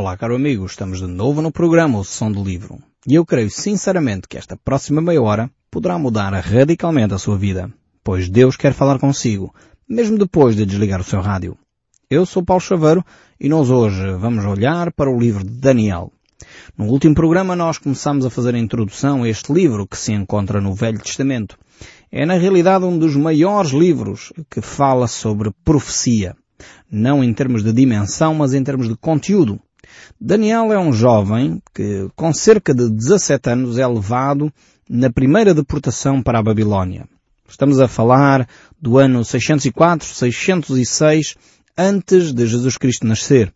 Olá, caro amigo, estamos de novo no programa O Som do Livro. E eu creio sinceramente que esta próxima meia hora poderá mudar radicalmente a sua vida, pois Deus quer falar consigo, mesmo depois de desligar o seu rádio. Eu sou Paulo Chaveiro e nós hoje vamos olhar para o livro de Daniel. No último programa nós começamos a fazer a introdução a este livro que se encontra no Velho Testamento. É na realidade um dos maiores livros que fala sobre profecia. Não em termos de dimensão, mas em termos de conteúdo. Daniel é um jovem que, com cerca de 17 anos, é levado na primeira deportação para a Babilónia. Estamos a falar do ano 604, 606, antes de Jesus Cristo nascer.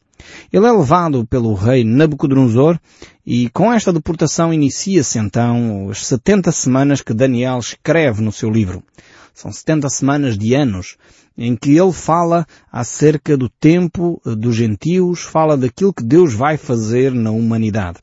Ele é levado pelo rei Nabucodonosor e com esta deportação inicia-se então as 70 semanas que Daniel escreve no seu livro. São 70 semanas de anos em que ele fala acerca do tempo dos gentios, fala daquilo que Deus vai fazer na humanidade.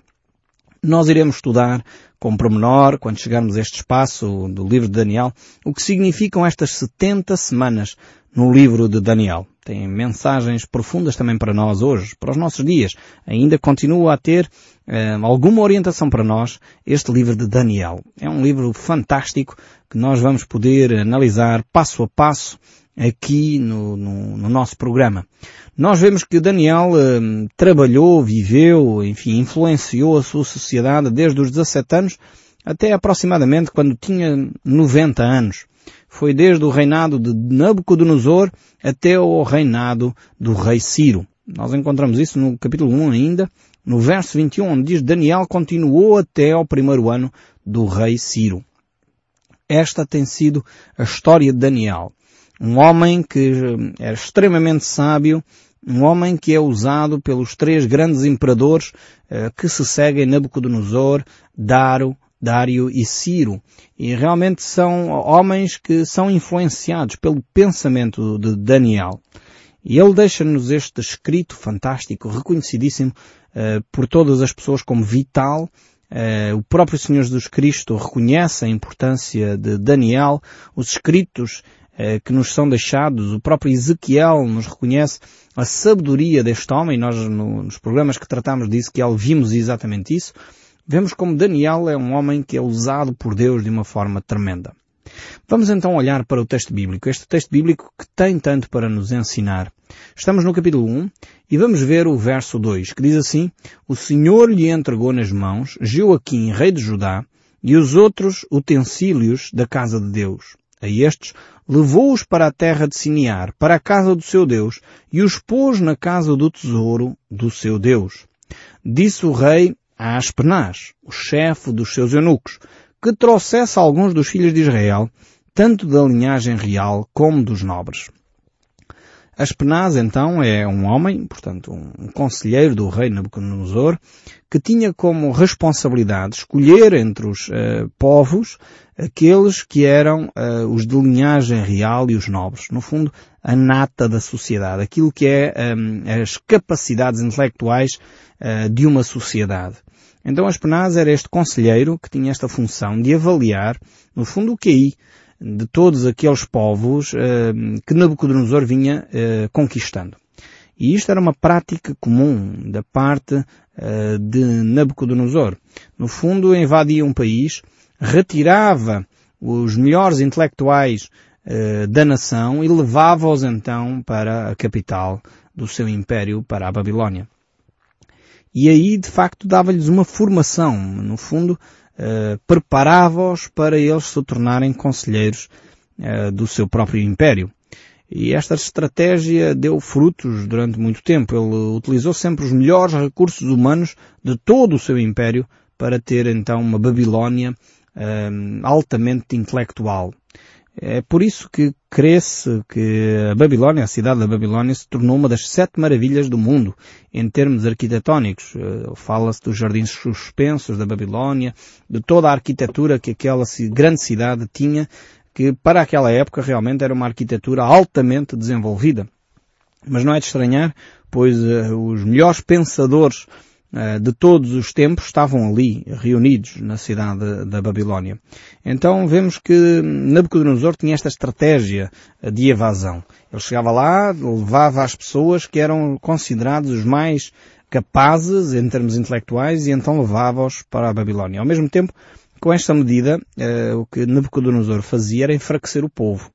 Nós iremos estudar com promenor, quando chegarmos a este espaço do livro de Daniel, o que significam estas 70 semanas no livro de Daniel. Tem mensagens profundas também para nós hoje, para os nossos dias. Ainda continua a ter eh, alguma orientação para nós este livro de Daniel. É um livro fantástico que nós vamos poder analisar passo a passo aqui no, no, no nosso programa. Nós vemos que Daniel eh, trabalhou, viveu, enfim, influenciou a sua sociedade desde os 17 anos até aproximadamente quando tinha 90 anos. Foi desde o reinado de Nabucodonosor até o reinado do rei Ciro. Nós encontramos isso no capítulo 1 ainda, no verso 21, onde diz Daniel continuou até ao primeiro ano do rei Ciro. Esta tem sido a história de Daniel. Um homem que era extremamente sábio, um homem que é usado pelos três grandes imperadores eh, que se seguem Nabucodonosor, Daro, Dário e Ciro. E realmente são homens que são influenciados pelo pensamento de Daniel. E ele deixa-nos este escrito fantástico, reconhecidíssimo uh, por todas as pessoas como vital. Uh, o próprio Senhor Jesus Cristo reconhece a importância de Daniel. Os escritos que nos são deixados, o próprio Ezequiel nos reconhece a sabedoria deste homem. Nós, no, nos programas que tratamos de Ezequiel, vimos exatamente isso. Vemos como Daniel é um homem que é usado por Deus de uma forma tremenda. Vamos então olhar para o texto bíblico, este texto bíblico que tem tanto para nos ensinar. Estamos no capítulo 1 e vamos ver o verso 2, que diz assim, O Senhor lhe entregou nas mãos Joaquim, rei de Judá, e os outros utensílios da casa de Deus. A estes levou-os para a terra de Sinear, para a casa do seu Deus, e os pôs na casa do tesouro do seu Deus. Disse o rei a Aspenaz, o chefe dos seus eunucos, que trouxesse alguns dos filhos de Israel, tanto da linhagem real como dos nobres. Aspenaz, então, é um homem, portanto, um conselheiro do rei Nabucodonosor, que tinha como responsabilidade escolher entre os uh, povos aqueles que eram uh, os de linhagem real e os nobres. No fundo, a nata da sociedade, aquilo que é um, as capacidades intelectuais uh, de uma sociedade. Então Aspenaz era este conselheiro que tinha esta função de avaliar, no fundo, o QI de todos aqueles povos uh, que Nabucodonosor vinha uh, conquistando. E isto era uma prática comum da parte uh, de Nabucodonosor. No fundo, invadia um país, retirava os melhores intelectuais da nação e levava-os então para a capital do seu império, para a Babilónia. E aí, de facto, dava-lhes uma formação. No fundo, uh, preparava-os para eles se tornarem conselheiros uh, do seu próprio império. E esta estratégia deu frutos durante muito tempo. Ele utilizou sempre os melhores recursos humanos de todo o seu império para ter então uma Babilónia uh, altamente intelectual. É por isso que cresce que a Babilónia, a cidade da Babilónia, se tornou uma das sete maravilhas do mundo em termos arquitetónicos. Eh, fala-se dos jardins suspensos da Babilónia, de toda a arquitetura que aquela grande cidade tinha, que para aquela época realmente era uma arquitetura altamente desenvolvida. Mas não é de estranhar, pois uh, os melhores pensadores eh, de todos os tempos estavam ali, reunidos na cidade da Babilónia. Então vemos que Nabucodonosor tinha esta estratégia de evasão. Ele chegava lá, levava as pessoas que eram considerados os mais capazes em termos intelectuais e então levava-os para a Babilónia. Ao mesmo tempo, com esta medida, eh, o que Nabucodonosor fazia era enfraquecer o povo.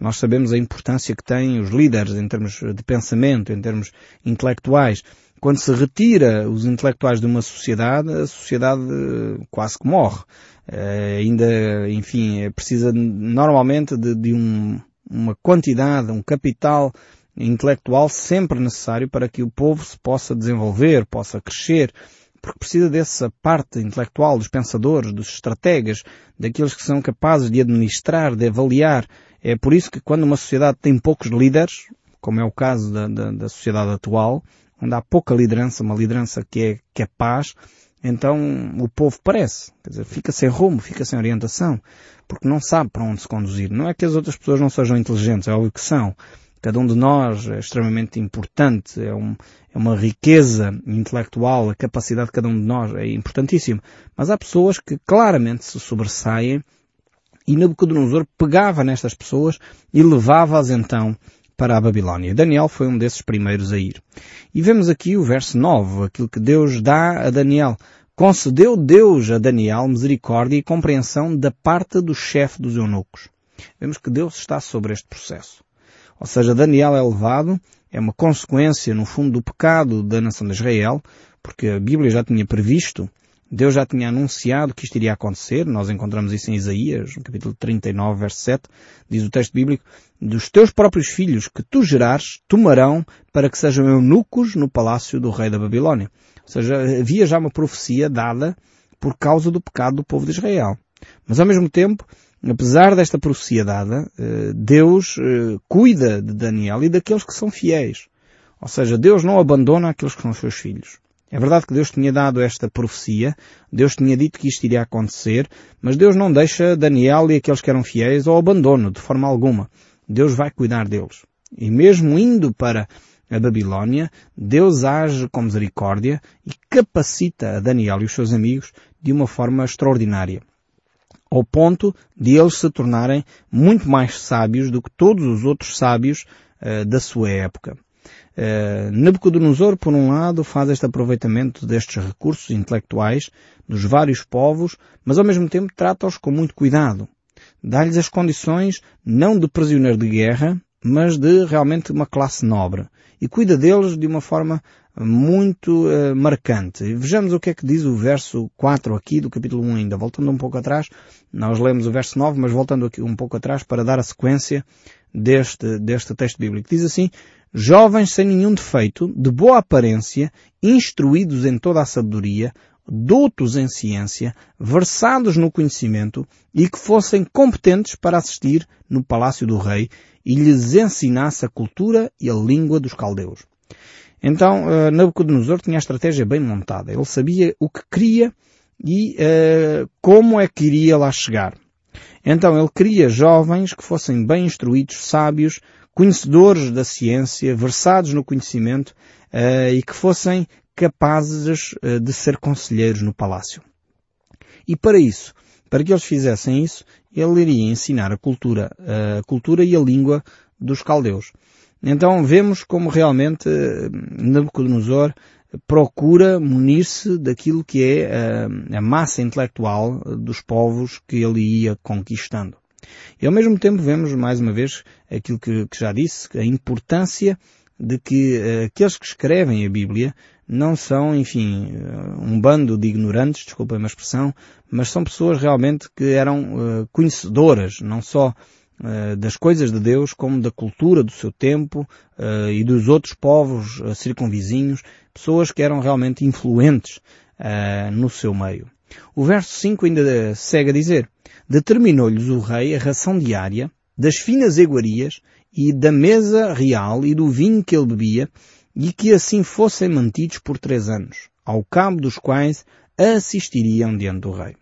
Nós sabemos a importância que têm os líderes em termos de pensamento, em termos intelectuais. Quando se retira os intelectuais de uma sociedade, a sociedade eh, quase que morre. Uh, ainda, enfim, precisa normalmente de, de um, uma quantidade, um capital intelectual sempre necessário para que o povo se possa desenvolver, possa crescer, porque precisa dessa parte intelectual dos pensadores, dos estrategas, daqueles que são capazes de administrar, de avaliar. É por isso que quando uma sociedade tem poucos líderes, como é o caso da, da, da sociedade atual, onde há pouca liderança, uma liderança que é, é paz, então o povo parece, quer dizer, fica sem rumo, fica sem orientação, porque não sabe para onde se conduzir. Não é que as outras pessoas não sejam inteligentes, é óbvio que são. Cada um de nós é extremamente importante, é, um, é uma riqueza intelectual, a capacidade de cada um de nós é importantíssima. Mas há pessoas que claramente se sobressaem e Nabucodonosor pegava nestas pessoas e levava-as então para a Babilónia. Daniel foi um desses primeiros a ir. E vemos aqui o verso 9, aquilo que Deus dá a Daniel. Concedeu Deus a Daniel misericórdia e compreensão da parte do chefe dos eunucos. Vemos que Deus está sobre este processo. Ou seja, Daniel é levado, é uma consequência, no fundo, do pecado da nação de Israel, porque a Bíblia já tinha previsto Deus já tinha anunciado que isto iria acontecer. Nós encontramos isso em Isaías, no capítulo 39, verso 7. Diz o texto bíblico, dos teus próprios filhos que tu gerares, tomarão para que sejam eunucos no palácio do rei da Babilónia. Ou seja, havia já uma profecia dada por causa do pecado do povo de Israel. Mas ao mesmo tempo, apesar desta profecia dada, eh, Deus eh, cuida de Daniel e daqueles que são fiéis. Ou seja, Deus não abandona aqueles que são seus filhos. É verdade que Deus tinha dado esta profecia, Deus tinha dito que isto iria acontecer, mas Deus não deixa Daniel e aqueles que eram fiéis ao abandono, de forma alguma. Deus vai cuidar deles. E mesmo indo para a Babilónia, Deus age com misericórdia e capacita a Daniel e os seus amigos de uma forma extraordinária. Ao ponto de eles se tornarem muito mais sábios do que todos os outros sábios uh, da sua época. Uh, Nabucodonosor, por um lado, faz este aproveitamento destes recursos intelectuais dos vários povos, mas ao mesmo tempo trata-os com muito cuidado. Dá-lhes as condições não de prisioneiro de guerra, mas de realmente uma classe nobre. E cuida deles de uma forma muito uh, marcante. Vejamos o que é que diz o verso 4 aqui do capítulo 1 ainda. Voltando um pouco atrás, nós lemos o verso 9, mas voltando aqui um pouco atrás para dar a sequência deste, deste texto bíblico. Diz assim, jovens sem nenhum defeito, de boa aparência, instruídos em toda a sabedoria, doutos em ciência, versados no conhecimento e que fossem competentes para assistir no palácio do rei e lhes ensinasse a cultura e a língua dos caldeus. Então, uh, Nabucodonosor tinha a estratégia bem montada. Ele sabia o que queria e uh, como é que iria lá chegar. Então ele queria jovens que fossem bem instruídos, sábios, conhecedores da ciência, versados no conhecimento uh, e que fossem capazes uh, de ser conselheiros no palácio. E para isso, para que eles fizessem isso, ele iria ensinar a cultura, a cultura e a língua dos caldeus. Então vemos como realmente Nabucodonosor procura munir-se daquilo que é a massa intelectual dos povos que ele ia conquistando. E ao mesmo tempo vemos, mais uma vez, aquilo que, que já disse, a importância de que uh, aqueles que escrevem a Bíblia não são, enfim, uh, um bando de ignorantes, desculpem a expressão, mas são pessoas realmente que eram uh, conhecedoras, não só das coisas de Deus, como da cultura do seu tempo e dos outros povos circunvizinhos, pessoas que eram realmente influentes no seu meio. O verso 5 ainda segue a dizer, determinou-lhes o rei a ração diária das finas iguarias e da mesa real e do vinho que ele bebia, e que assim fossem mantidos por três anos, ao cabo dos quais assistiriam diante do rei.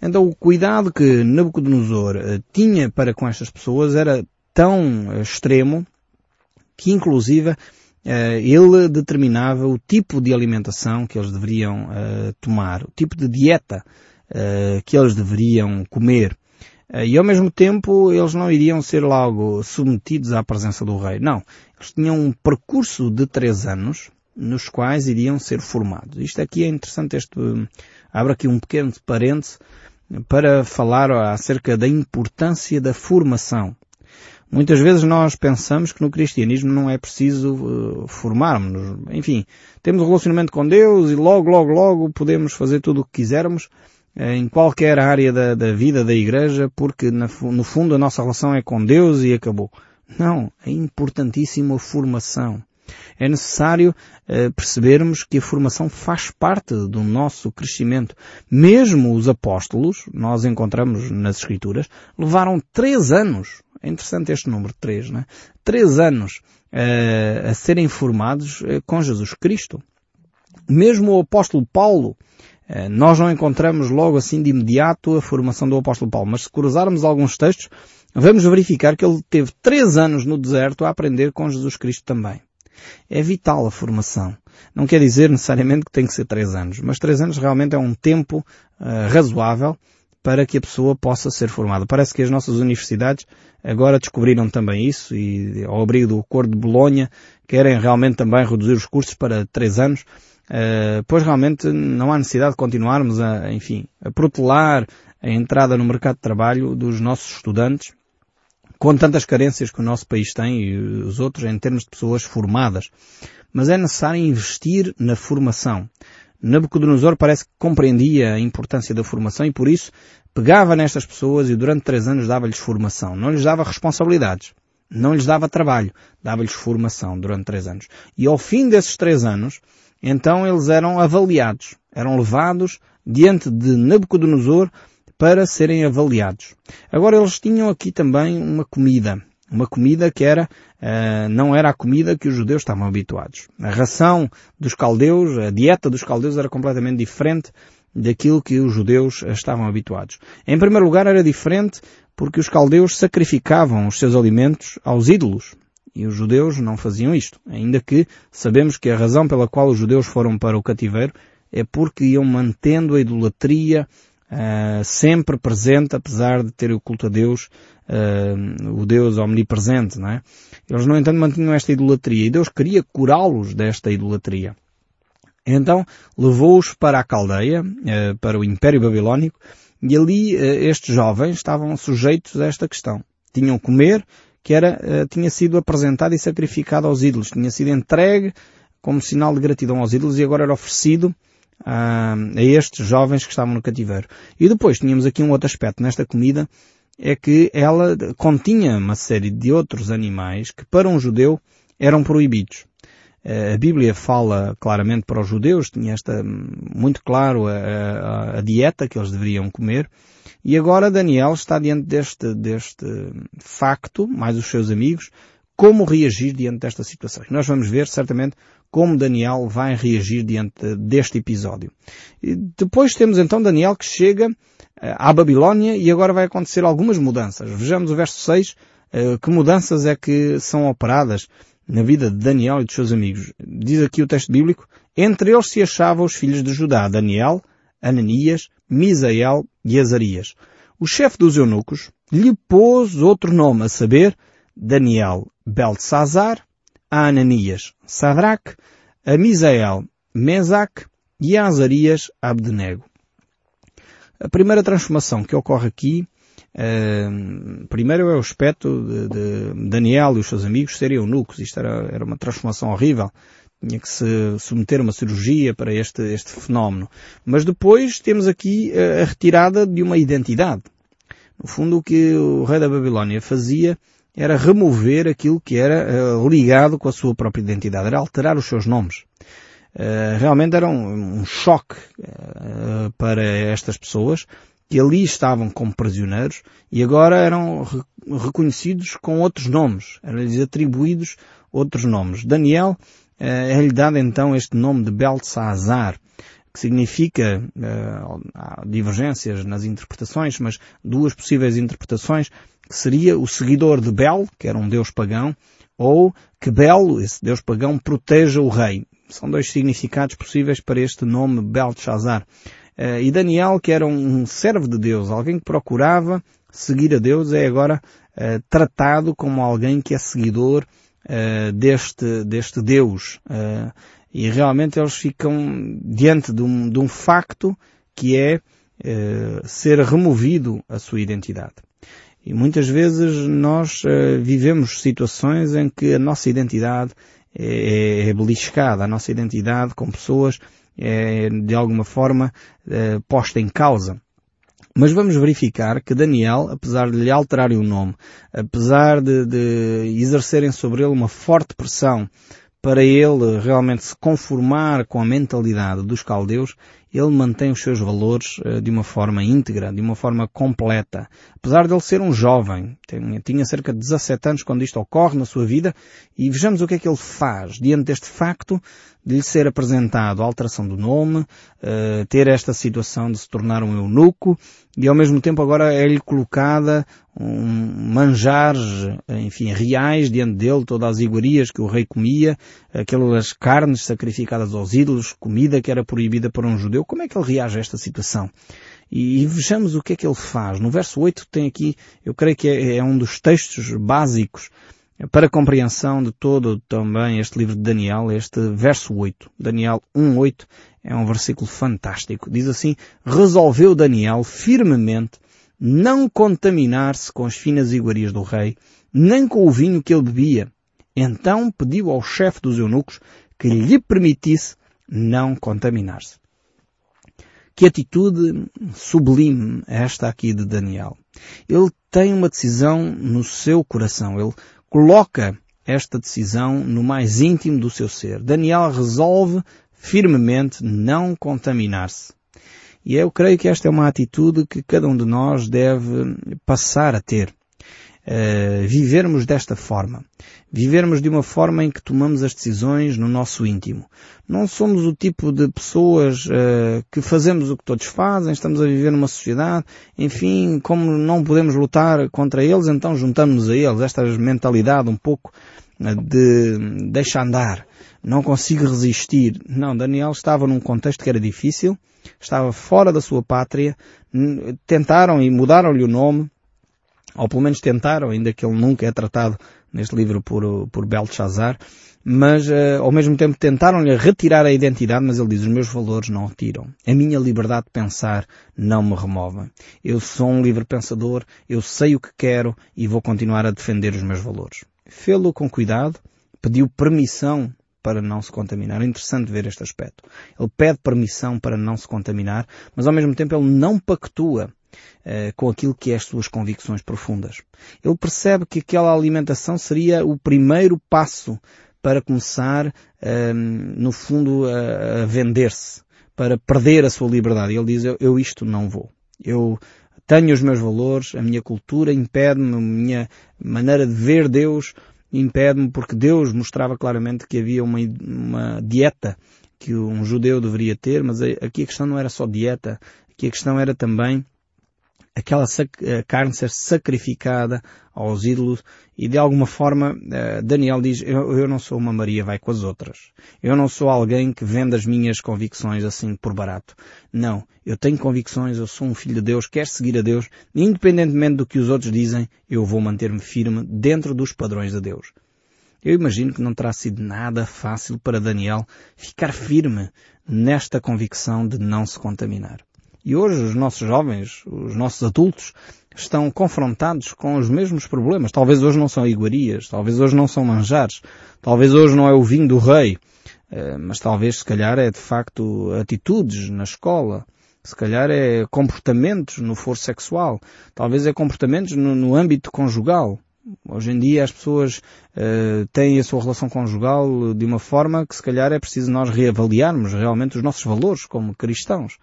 Então o cuidado que Nabucodonosor eh, tinha para com estas pessoas era tão eh, extremo que inclusive eh, ele determinava o tipo de alimentação que eles deveriam tomar, o tipo de dieta que eles deveriam comer. Eh, e ao mesmo tempo eles não iriam ser logo submetidos à presença do rei. Não. Eles tinham um percurso de três anos nos quais iriam ser formados. Isto aqui é interessante, este, abre aqui um pequeno parêntese para falar acerca da importância da formação. Muitas vezes nós pensamos que no cristianismo não é preciso uh, formarmos-nos. Enfim, temos um relacionamento com Deus e logo, logo, logo podemos fazer tudo o que quisermos em qualquer área da, da, vida da igreja porque no fundo a nossa relação é com Deus e acabou. Não, é importantíssima a formação. É necessário uh, percebermos que a formação faz parte do nosso crescimento. Mesmo os apóstolos, nós encontramos nas Escrituras, levaram três anos é interessante este número 3, né? Três anos uh, a serem formados com Jesus Cristo. Mesmo o apóstolo Paulo, nós não encontramos logo assim de imediato a formação do apóstolo Paulo, mas se cruzarmos alguns textos, vamos verificar que ele teve três anos no deserto a aprender com Jesus Cristo também. É vital a formação. Não quer dizer necessariamente que tem que ser três anos, mas três anos realmente é um tempo razoável para que a pessoa possa ser formada. Parece que as nossas universidades agora descobriram também isso e ao abrigo do Acordo de Bolonha querem realmente também reduzir os cursos para três anos, uh, pois realmente não há necessidade de continuarmos a, enfim, a protelar a entrada no mercado de trabalho dos nossos estudantes com tantas carências que o nosso país tem e os outros em termos de pessoas formadas. Mas é necessário investir na formação. Nabucodonosor parece que compreendia a importância da formação e por isso pegava nestas pessoas e durante três anos dava-lhes formação. Não lhes dava responsabilidades. Não lhes dava trabalho. Dava-lhes formação durante três anos. E ao fim desses três anos, então eles eram avaliados. Eram levados diante de Nabucodonosor para serem avaliados. Agora eles tinham aqui também uma comida. Uma comida que era, uh, não era a comida que os judeus estavam habituados. A ração dos caldeus, a dieta dos caldeus era completamente diferente daquilo que os judeus estavam habituados. Em primeiro lugar era diferente porque os caldeus sacrificavam os seus alimentos aos ídolos. E os judeus não faziam isto. Ainda que sabemos que a razão pela qual os judeus foram para o cativeiro é porque iam mantendo a idolatria uh, sempre presente, apesar de ter o culto a Deus uh, o Deus omnipresente, não é? Eles, no entanto, mantinham esta idolatria e Deus queria curá-los desta idolatria. Então, levou-os para a Caldeia, uh, para o Império Babilónico, e ali estes jovens estavam sujeitos a esta questão. Tinham comer, que era, tinha sido apresentado e sacrificado aos ídolos, tinha sido entregue como sinal de gratidão aos ídolos e agora era oferecido a, a estes jovens que estavam no cativeiro. E depois tínhamos aqui um outro aspecto nesta comida é que ela continha uma série de outros animais que para um judeu eram proibidos. Eh, a Bíblia fala claramente para os judeus, tinha esta muito claro a, a, a, dieta que eles deveriam comer, e agora Daniel está diante deste, deste facto, mais os seus amigos, como reagir diante desta situação. E nós vamos ver certamente como Daniel vai reagir diante deste episódio. E depois temos então Daniel que chega à Babilónia e agora vai acontecer algumas mudanças. Vejamos o verso 6, eh, que mudanças é que são operadas na vida de Daniel e dos seus amigos. Diz aqui o texto bíblico, entre eles se achavam os filhos de Judá, Daniel, Ananias, Misael e Azarias. O chefe dos eunucos lhe pôs outro nome, a saber, Daniel Beltesazar, a Ananias Sadraque, a Misael Mesac e a Azarias Abdenego. A primeira transformação que ocorre aqui, uh, primeiro é o aspecto de, de, Daniel e os seus amigos serem eunucos. Isto era, era uma transformação horrível. Tinha que se submeter a uma cirurgia para este, este fenómeno. Mas depois temos aqui a, retirada de uma identidade. No fundo, o que o rei da Babilónia fazia era remover aquilo que era uh, ligado com a sua própria identidade, era alterar os seus nomes. Eh, realmente era um, um choque uh, para estas pessoas que ali estavam como prisioneiros e agora eram re reconhecidos com outros nomes, eram-lhes atribuídos outros nomes. Daniel uh, é-lhe dado então este nome de Beltesazar, que significa, há divergências nas interpretações, mas duas possíveis interpretações, que seria o seguidor de Bel, que era um deus pagão, ou que Bel, esse deus pagão, proteja o rei. São dois significados possíveis para este nome Belteshazzar. Uh, e Daniel, que era um servo de Deus, alguém que procurava seguir a Deus, é agora uh, tratado como alguém que é seguidor uh, deste, deste Deus. e realmente eles ficam diante de um, de um facto que é eh, ser removido a sua identidade. E muitas vezes nós eh, vivemos situações em que a nossa identidade é, é beliscada, a nossa identidade com pessoas é de alguma forma é, posta em causa. Mas vamos verificar que Daniel, apesar de lhe alterarem o nome, apesar de, de exercerem sobre ele uma forte pressão para ele realmente se conformar com a mentalidade dos caldeus, ele mantém os seus valores uh, de uma forma íntegra, de uma forma completa. Apesar de ele ser um jovem, tinha, cerca de 17 anos quando isto ocorre na sua vida, e vejamos o que é que ele faz diante deste facto de lhe ser apresentado a alteração do nome, uh, ter esta situação de se tornar um eunuco, e ao mesmo tempo agora é-lhe colocada um manjares, enfim, reais diante dele, todas as iguarias que o rei comia, aquelas carnes sacrificadas aos ídolos, comida que era proibida para um judeu. Como é que ele reage a esta situação? E, e vejamos o que é que ele faz. No verso 8 tem aqui, eu creio que é, é um dos textos básicos para a compreensão de todo também este livro de Daniel, este verso 8. Daniel 1.8 é um versículo fantástico. Diz assim, resolveu Daniel firmemente não contaminar-se com as finas iguarias do rei, nem com o vinho que ele bebia. Então pediu ao chefe dos eunucos que lhe permitisse não contaminar-se. Que atitude sublime esta aqui de Daniel. Ele tem uma decisão no seu coração. Ele coloca esta decisão no mais íntimo do seu ser. Daniel resolve firmemente não contaminar-se. E eu creio que esta é uma atitude que cada um de nós deve passar a ter. Uh, vivermos desta forma. Vivermos de uma forma em que tomamos as decisões no nosso íntimo. Não somos o tipo de pessoas uh, que fazemos o que todos fazem, estamos a viver numa sociedade, enfim, como não podemos lutar contra eles, então juntamos-nos a eles. Esta mentalidade um pouco uh, de deixa andar, não consigo resistir. Não, Daniel estava num contexto que era difícil, estava fora da sua pátria, tentaram e mudaram-lhe o nome, ou pelo menos tentaram, ainda que ele nunca é tratado neste livro por, por Belshazzar, mas uh, ao mesmo tempo tentaram-lhe retirar a identidade, mas ele diz, os meus valores não retiram. A minha liberdade de pensar não me remove. Eu sou um livre pensador, eu sei o que quero e vou continuar a defender os meus valores. Fê-lo com cuidado, pediu permissão para não se contaminar. É interessante ver este aspecto. Ele pede permissão para não se contaminar, mas ao mesmo tempo ele não pactua uh, com aquilo que é as suas convicções profundas. Ele percebe que aquela alimentação seria o primeiro passo para começar, uh, no fundo, a, a vender-se, para perder a sua liberdade. Ele diz, eu, eu isto não vou. Eu tenho os meus valores, a minha cultura impede-me, a minha maneira de ver Deus impede-me porque Deus mostrava claramente que havia uma, uma dieta que um judeu deveria ter, mas aqui a questão não era só dieta, aqui a questão era também aquela carne ser sacrificada aos ídolos e de alguma forma eh, Daniel diz eu, eu, não sou uma Maria vai com as outras. Eu não sou alguém que vende as minhas convicções assim por barato. Não. Eu tenho convicções, eu sou um filho de Deus, quero seguir a Deus, independentemente do que os outros dizem, eu vou manter-me firme dentro dos padrões de Deus. Eu imagino que não terá sido nada fácil para Daniel ficar firme nesta convicção de não se contaminar. E hoje os nossos jovens, os nossos adultos, estão confrontados com os mesmos problemas. Talvez hoje não são iguarias, talvez hoje não são manjares, talvez hoje não é o vinho do rei, eh, mas talvez se calhar é de facto atitudes na escola, se calhar é comportamentos no foro sexual, talvez é comportamentos no, no âmbito conjugal. Hoje em dia as pessoas uh, têm a sua relação conjugal de uma forma que se calhar é preciso nós reavaliarmos realmente os nossos valores como cristãos.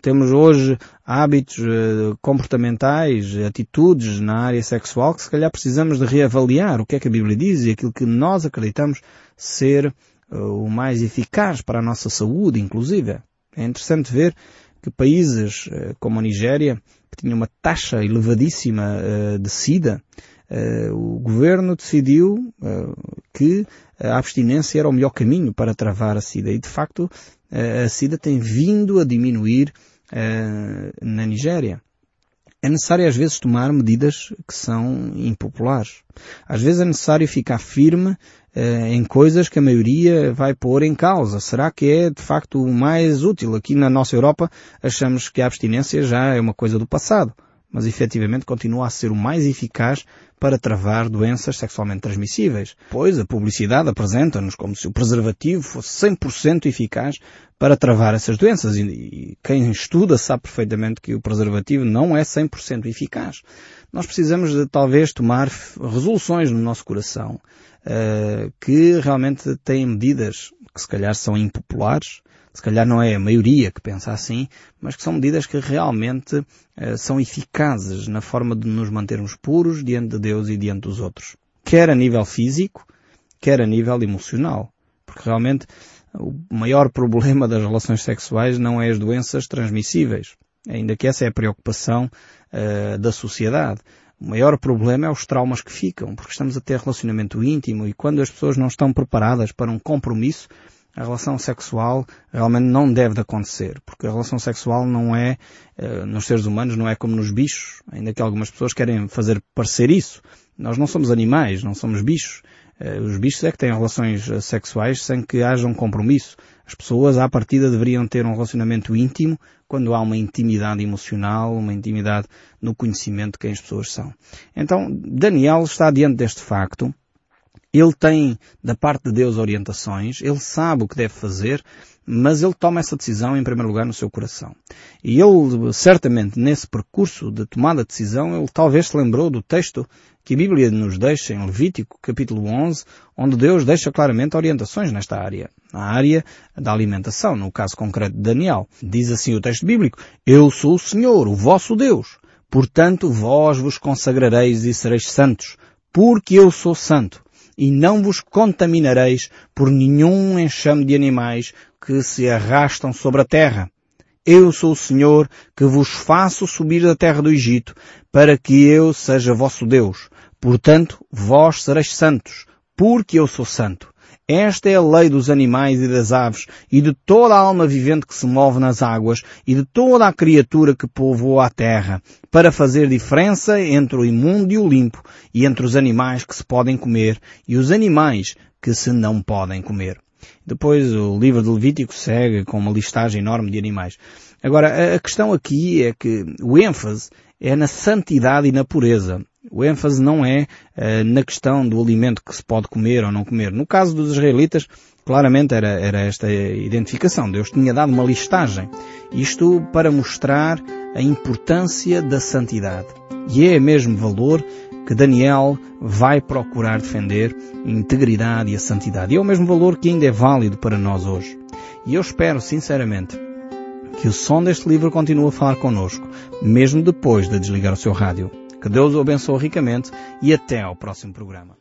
Temos hoje hábitos uh, comportamentais, atitudes na área sexual que se calhar precisamos de reavaliar o que é que a Bíblia diz e aquilo que nós acreditamos ser uh, o mais eficaz para a nossa saúde, inclusive. É interessante ver que países uh, como a Nigéria, que tinha uma taxa elevadíssima de SIDA, o governo decidiu que a abstinência era o melhor caminho para travar a SIDA. E de facto, a SIDA tem vindo a diminuir uh, na Nigéria. é necessário às vezes tomar medidas que são impopulares. Às vezes é necessário ficar firme eh, em coisas que a maioria vai pôr em causa. Será que é de facto o mais útil? Aqui na nossa Europa achamos que a abstinência já é uma coisa do passado, mas efetivamente continua a ser o mais eficaz para travar doenças sexualmente transmissíveis. Pois a publicidade apresenta-nos como se o preservativo fosse 100% eficaz para travar essas doenças e, quem estuda sabe perfeitamente que o preservativo não é 100% eficaz. Nós precisamos de talvez tomar resoluções no nosso coração uh, que realmente têm medidas que se calhar são impopulares, se calhar não é a maioria que pensa assim, mas que são medidas que realmente uh, são eficazes na forma de nos mantermos puros diante de Deus e diante dos outros. Quer a nível físico, quer a nível emocional. Porque realmente o maior problema das relações sexuais não é as doenças transmissíveis. Ainda que essa é a preocupação uh, da sociedade. O maior problema é os traumas que ficam, porque estamos a ter relacionamento íntimo e quando as pessoas não estão preparadas para um compromisso, a relação sexual realmente não deve de acontecer, porque a relação sexual não é, uh, nos seres humanos, não é como nos bichos, ainda que algumas pessoas querem fazer parecer isso. Nós não somos animais, não somos bichos. Uh, os bichos é que têm relações uh, sexuais sem que haja um compromisso. As pessoas, à partida, deveriam ter um relacionamento íntimo quando há uma intimidade emocional, uma intimidade no conhecimento de quem as pessoas são. Então, Daniel está diante deste facto ele tem da parte de Deus orientações, ele sabe o que deve fazer, mas ele toma essa decisão em primeiro lugar no seu coração. E ele, certamente, nesse percurso de tomada de decisão, ele talvez se lembrou do texto que a Bíblia nos deixa em Levítico, capítulo 11, onde Deus deixa claramente orientações nesta área, na área da alimentação, no caso concreto de Daniel. Diz assim o texto bíblico, Eu sou o Senhor, o vosso Deus. Portanto, vós vos consagrareis e sereis santos, porque eu sou santo e não vos contaminareis por nenhum enxame de animais que se arrastam sobre a terra. Eu sou o Senhor que vos faço subir da terra do Egito, para que eu seja vosso Deus. Portanto, vós sereis santos, porque eu sou santo. Esta é a lei dos animais e das aves e de toda a alma vivente que se move nas águas e de toda a criatura que povoa a terra, para fazer diferença entre o imundo e o limpo e entre os animais que se podem comer e os animais que se não podem comer. Depois o livro de Levítico segue com uma listagem enorme de animais. Agora, a questão aqui é que o ênfase é na santidade e na pureza. O ênfase não é uh, na questão do alimento que se pode comer ou não comer. No caso dos israelitas, claramente era, era esta identificação. Deus tinha dado uma listagem. Isto para mostrar a importância da santidade. E é mesmo valor que Daniel vai procurar defender a integridade e a santidade. E é o mesmo valor que ainda é válido para nós hoje. E eu espero, sinceramente, que o som deste livro continue a falar connosco, mesmo depois de desligar o seu rádio. Que Deus o abençoe ricamente e até ao próximo programa.